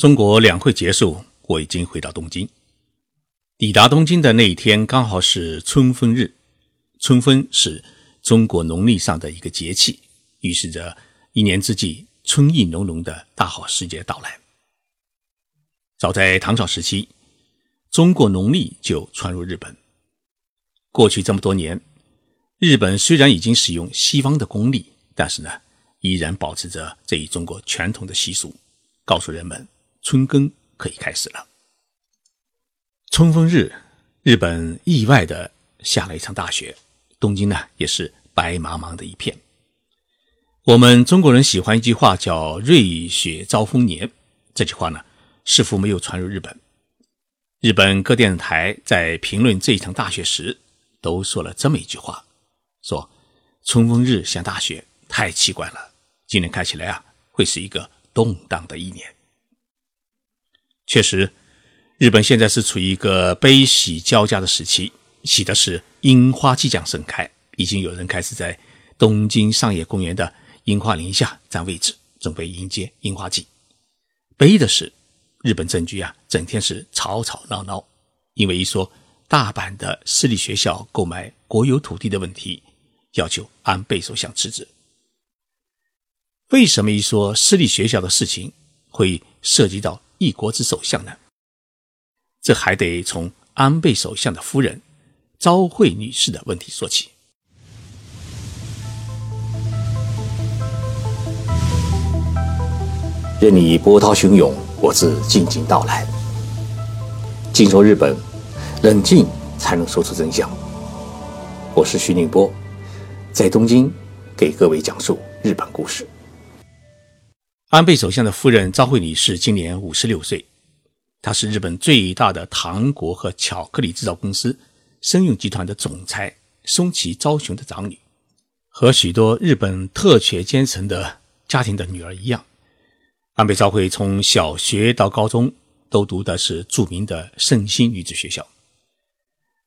中国两会结束，我已经回到东京。抵达东京的那一天，刚好是春分日。春分是中国农历上的一个节气，预示着一年之计春意浓浓的大好时节到来。早在唐朝时期，中国农历就传入日本。过去这么多年，日本虽然已经使用西方的公历，但是呢，依然保持着这一中国传统的习俗，告诉人们。春耕可以开始了。春风日，日本意外的下了一场大雪，东京呢也是白茫茫的一片。我们中国人喜欢一句话叫“瑞雪兆丰年”，这句话呢似乎没有传入日本。日本各电视台在评论这一场大雪时，都说了这么一句话：说春风日下大雪太奇怪了，今年看起来啊会是一个动荡的一年。确实，日本现在是处于一个悲喜交加的时期。喜的是樱花即将盛开，已经有人开始在东京上野公园的樱花林下占位置，准备迎接樱花季。悲的是，日本政局啊，整天是吵吵闹闹，因为一说大阪的私立学校购买国有土地的问题，要求安倍首相辞职。为什么一说私立学校的事情会涉及到？一国之首相呢？这还得从安倍首相的夫人昭惠女士的问题说起。任你波涛汹涌，我自静静到来。静说日本，冷静才能说出真相。我是徐宁波，在东京给各位讲述日本故事。安倍首相的夫人昭惠女士今年五十六岁，她是日本最大的糖果和巧克力制造公司生用集团的总裁松崎昭雄的长女。和许多日本特权阶层的家庭的女儿一样，安倍昭惠从小学到高中都读的是著名的圣心女子学校。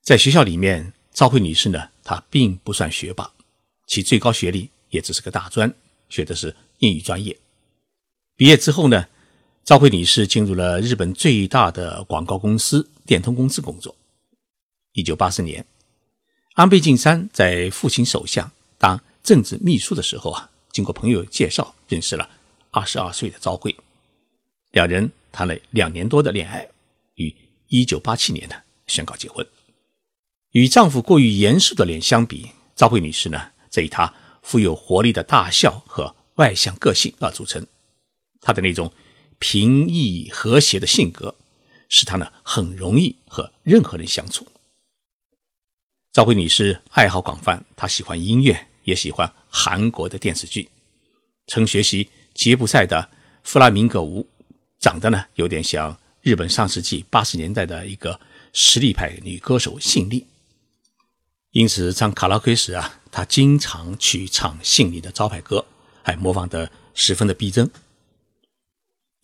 在学校里面，昭惠女士呢，她并不算学霸，其最高学历也只是个大专，学的是英语专业。毕业之后呢，赵慧女士进入了日本最大的广告公司电通公司工作。一九八四年，安倍晋三在父亲首相当政治秘书的时候啊，经过朋友介绍认识了二十二岁的昭惠，两人谈了两年多的恋爱，于一九八七年呢宣告结婚。与丈夫过于严肃的脸相比，赵慧女士呢则以她富有活力的大笑和外向个性而著称。他的那种平易和谐的性格，使他呢很容易和任何人相处。赵慧女士爱好广泛，她喜欢音乐，也喜欢韩国的电视剧，曾学习吉普赛的弗拉明戈舞，长得呢有点像日本上世纪八十年代的一个实力派女歌手信丽。因此唱卡拉 OK 时啊，她经常去唱信丽的招牌歌，还模仿得十分的逼真。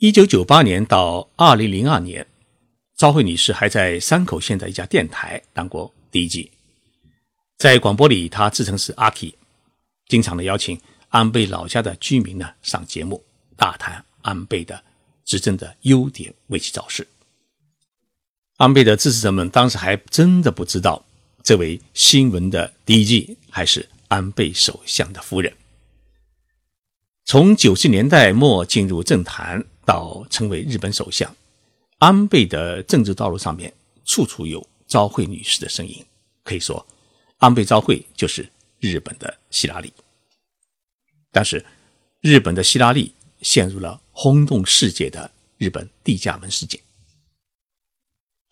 一九九八年到二零零二年，昭惠女士还在山口县的一家电台当过 DJ，在广播里，她自称是阿 K，经常的邀请安倍老家的居民呢上节目，大谈安倍的执政的优点，为其造势。安倍的支持者们当时还真的不知道，这位新闻的 DJ 还是安倍首相的夫人。从九十年代末进入政坛。要成为日本首相，安倍的政治道路上面处处有昭惠女士的身影。可以说，安倍昭惠就是日本的希拉里。但是，日本的希拉里陷入了轰动世界的日本地价门事件。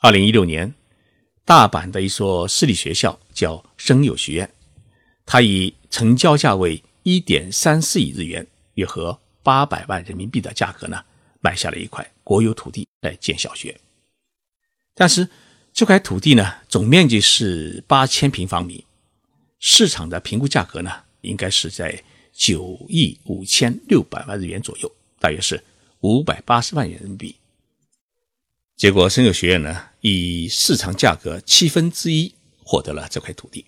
二零一六年，大阪的一所私立学校叫生友学院，它以成交价为一点三四亿日元（约合八百万人民币）的价格呢。买下了一块国有土地来建小学，但是这块土地呢，总面积是八千平方米，市场的评估价格呢，应该是在九亿五千六百万日元左右，大约是五百八十万元人民币。结果，生友学院呢，以市场价格七分之一获得了这块土地。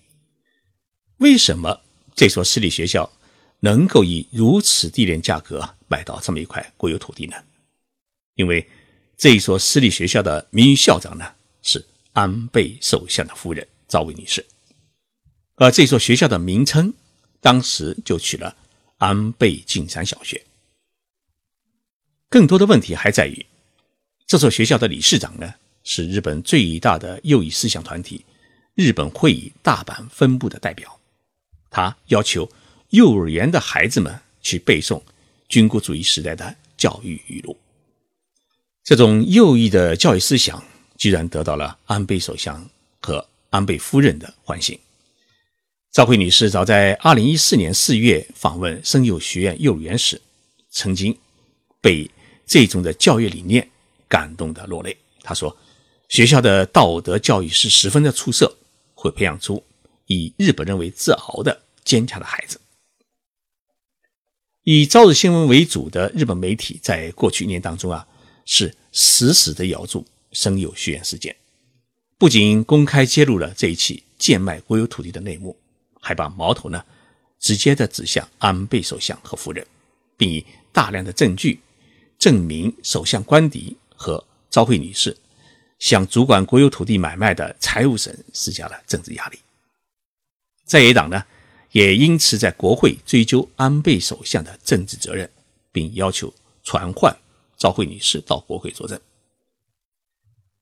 为什么这所私立学校能够以如此低廉价格买到这么一块国有土地呢？因为这一所私立学校的名誉校长呢是安倍首相的夫人赵薇女士，而这所学校的名称当时就取了安倍晋三小学。更多的问题还在于，这所学校的理事长呢是日本最大的右翼思想团体日本会议大阪分部的代表，他要求幼儿园的孩子们去背诵军国主义时代的教育语录。这种右翼的教育思想居然得到了安倍首相和安倍夫人的欢心。赵慧女士早在2014年4月访问生友学院幼儿园时，曾经被这种的教育理念感动的落泪。她说：“学校的道德教育是十分的出色，会培养出以日本人为自豪的坚强的孩子。”以朝日新闻为主的日本媒体在过去一年当中啊。是死死地咬住生友学院事件，不仅公开揭露了这一起贱卖国有土地的内幕，还把矛头呢直接的指向安倍首相和夫人，并以大量的证据证明首相官邸和昭惠女士向主管国有土地买卖的财务省施加了政治压力。在野党呢也因此在国会追究安倍首相的政治责任，并要求传唤。赵慧女士到国会作证，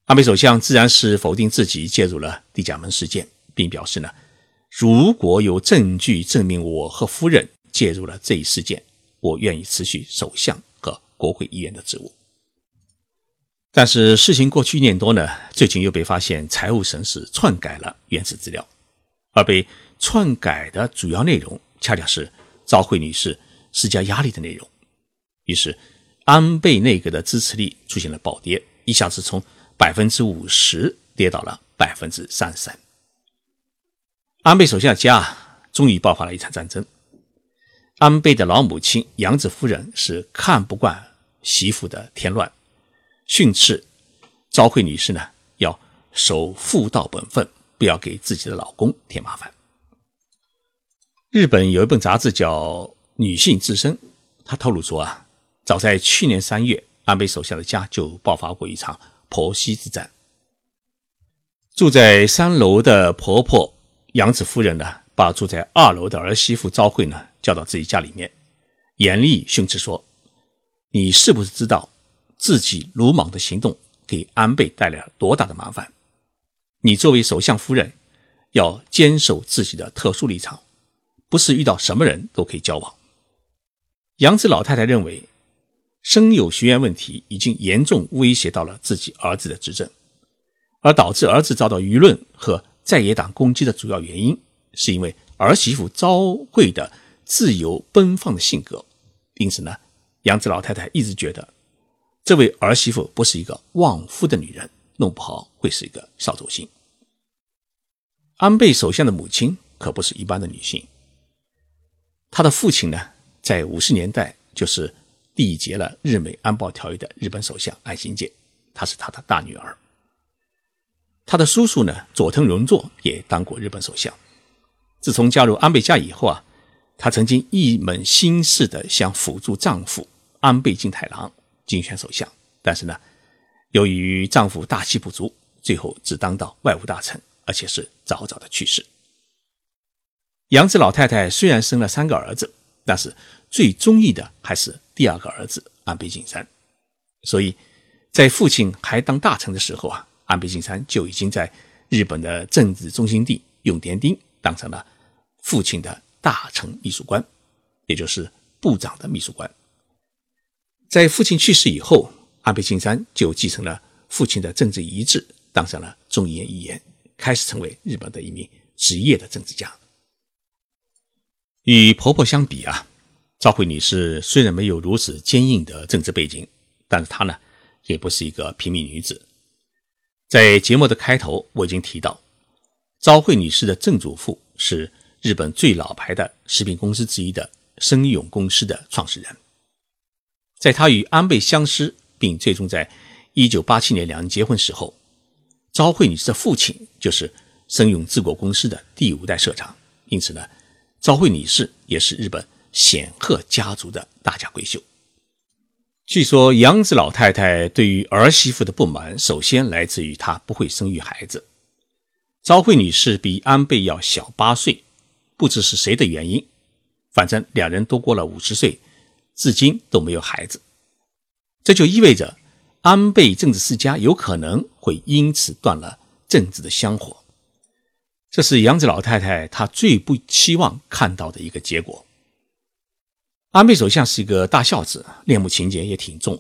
安倍首相自然是否定自己介入了地甲门事件，并表示呢，如果有证据证明我和夫人介入了这一事件，我愿意辞去首相和国会议员的职务。但是事情过去一年多呢，最近又被发现财务省是篡改了原始资料，而被篡改的主要内容恰恰是赵慧女士施加压力的内容，于是。安倍内阁的支持率出现了暴跌，一下子从百分之五十跌到了百分之三十三。安倍首相家终于爆发了一场战争。安倍的老母亲杨子夫人是看不惯媳妇的添乱，训斥昭惠女士呢要守妇道本分，不要给自己的老公添麻烦。日本有一本杂志叫《女性自身》，他透露说啊。早在去年三月，安倍首相的家就爆发过一场婆媳之战。住在三楼的婆婆杨子夫人呢，把住在二楼的儿媳妇昭惠呢叫到自己家里面，严厉训斥说：“你是不是知道自己鲁莽的行动给安倍带来了多大的麻烦？你作为首相夫人，要坚守自己的特殊立场，不是遇到什么人都可以交往。”杨子老太太认为。生有学员问题已经严重威胁到了自己儿子的执政，而导致儿子遭到舆论和在野党攻击的主要原因，是因为儿媳妇昭惠的自由奔放的性格。因此呢，杨子老太太一直觉得，这位儿媳妇不是一个旺夫的女人，弄不好会是一个扫帚星。安倍首相的母亲可不是一般的女性，他的父亲呢，在五十年代就是。缔结了日美安保条约的日本首相安信介，她是他的大女儿。他的叔叔呢，佐藤荣作也当过日本首相。自从加入安倍家以后啊，她曾经一门心思的想辅助丈夫安倍晋太郎竞选首相，但是呢，由于丈夫大气不足，最后只当到外务大臣，而且是早早的去世。杨子老太太虽然生了三个儿子，但是最中意的还是。第二个儿子安倍晋三，所以，在父亲还当大臣的时候啊，安倍晋三就已经在日本的政治中心地永田町当成了父亲的大臣秘书官，也就是部长的秘书官。在父亲去世以后，安倍晋三就继承了父亲的政治遗志，当上了众议院议员，开始成为日本的一名职业的政治家。与婆婆相比啊。赵慧女士虽然没有如此坚硬的政治背景，但是她呢，也不是一个平民女子。在节目的开头，我已经提到，赵慧女士的正祖父是日本最老牌的食品公司之一的生永公司的创始人。在她与安倍相识，并最终在1987年两人结婚时候，赵慧女士的父亲就是生永治国公司的第五代社长，因此呢，赵慧女士也是日本。显赫家族的大家闺秀，据说杨子老太太对于儿媳妇的不满，首先来自于她不会生育孩子。昭惠女士比安倍要小八岁，不知是谁的原因，反正两人都过了五十岁，至今都没有孩子。这就意味着安倍政治世家有可能会因此断了政治的香火。这是杨子老太太她最不期望看到的一个结果。安倍首相是一个大孝子，恋母情节也挺重。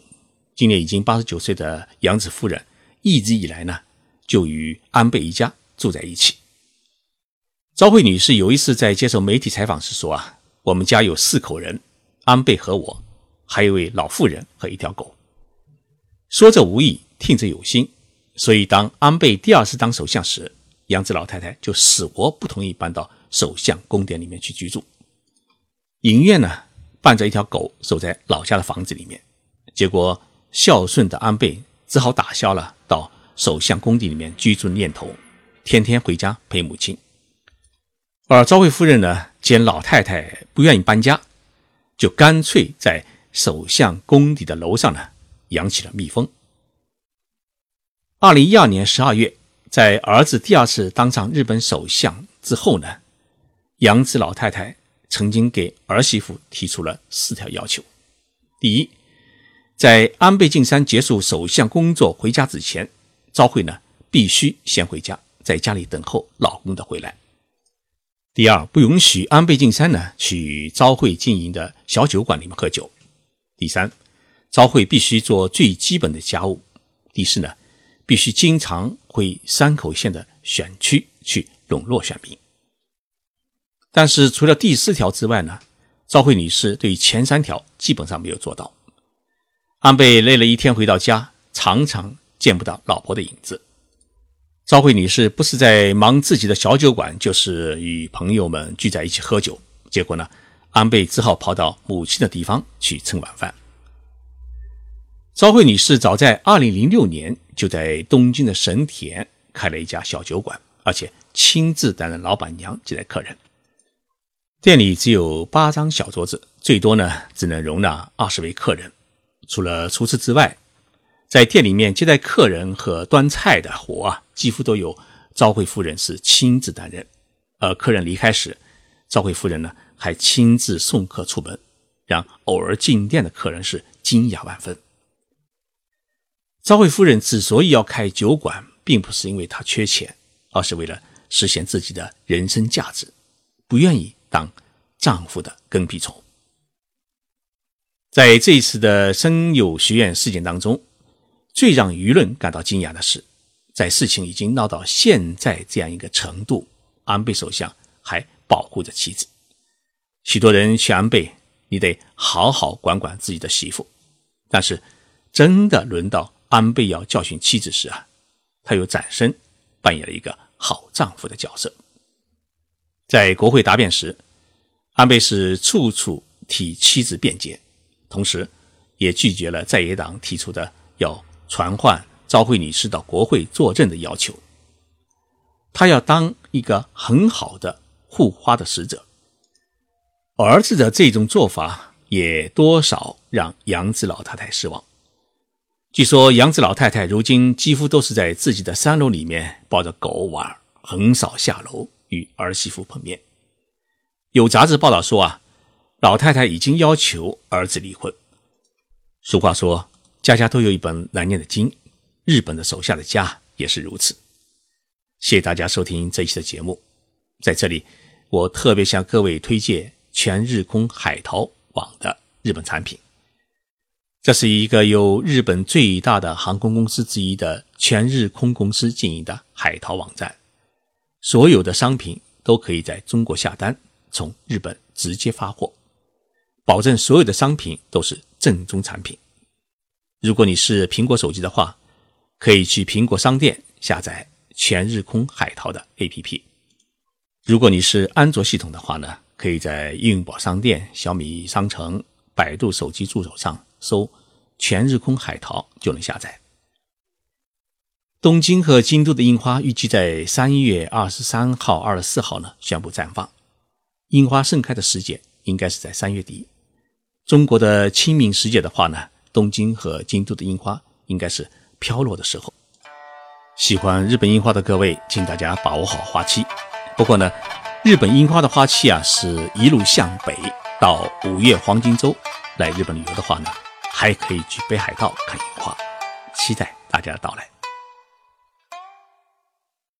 今年已经八十九岁的杨子夫人，一直以来呢就与安倍一家住在一起。昭惠女士有一次在接受媒体采访时说：“啊，我们家有四口人，安倍和我，还有一位老妇人和一条狗。”说者无意，听者有心。所以当安倍第二次当首相时，杨子老太太就死活不同意搬到首相宫殿里面去居住，影院呢。伴着一条狗守在老家的房子里面，结果孝顺的安倍只好打消了到首相宫邸里面居住的念头，天天回家陪母亲。而昭惠夫人呢，见老太太不愿意搬家，就干脆在首相宫邸的楼上呢养起了蜜蜂。二零一二年十二月，在儿子第二次当上日本首相之后呢，杨子老太太。曾经给儿媳妇提出了四条要求：第一，在安倍晋三结束首相工作回家之前，昭惠呢必须先回家，在家里等候老公的回来；第二，不允许安倍晋三呢去昭惠经营的小酒馆里面喝酒；第三，昭惠必须做最基本的家务；第四呢，必须经常回山口县的选区去笼络选民。但是除了第四条之外呢，赵慧女士对前三条基本上没有做到。安倍累了一天回到家，常常见不到老婆的影子。赵慧女士不是在忙自己的小酒馆，就是与朋友们聚在一起喝酒。结果呢，安倍只好跑到母亲的地方去蹭晚饭。赵慧女士早在2006年就在东京的神田开了一家小酒馆，而且亲自担任老板娘接待客人。店里只有八张小桌子，最多呢只能容纳二十位客人。除了厨师之外，在店里面接待客人和端菜的活啊，几乎都由昭惠夫人是亲自担任。而客人离开时，昭惠夫人呢还亲自送客出门，让偶尔进店的客人是惊讶万分。昭惠夫人之所以要开酒馆，并不是因为她缺钱，而是为了实现自己的人生价值，不愿意。当丈夫的跟屁虫。在这一次的生友学院事件当中，最让舆论感到惊讶的是，在事情已经闹到现在这样一个程度，安倍首相还保护着妻子。许多人劝安倍：“你得好好管管自己的媳妇。”但是，真的轮到安倍要教训妻子时啊，他又转身扮演了一个好丈夫的角色。在国会答辩时，安倍是处处替妻子辩解，同时也拒绝了在野党提出的要传唤昭惠女士到国会作证的要求。他要当一个很好的护花的使者。儿子的这种做法也多少让杨子老太太失望。据说杨子老太太如今几乎都是在自己的三楼里面抱着狗玩，很少下楼。与儿媳妇碰面，有杂志报道说啊，老太太已经要求儿子离婚。俗话说，家家都有一本难念的经，日本的手下的家也是如此。谢谢大家收听这一期的节目，在这里，我特别向各位推荐全日空海淘网的日本产品。这是一个由日本最大的航空公司之一的全日空公司经营的海淘网站。所有的商品都可以在中国下单，从日本直接发货，保证所有的商品都是正宗产品。如果你是苹果手机的话，可以去苹果商店下载全日空海淘的 APP；如果你是安卓系统的话呢，可以在应用宝商店、小米商城、百度手机助手上搜全日空海淘就能下载。东京和京都的樱花预计在三月二十三号、二十四号呢宣布绽放。樱花盛开的时节应该是在三月底。中国的清明时节的话呢，东京和京都的樱花应该是飘落的时候。喜欢日本樱花的各位，请大家把握好花期。不过呢，日本樱花的花期啊，是一路向北到五月黄金周。来日本旅游的话呢，还可以去北海道看樱花，期待大家的到来。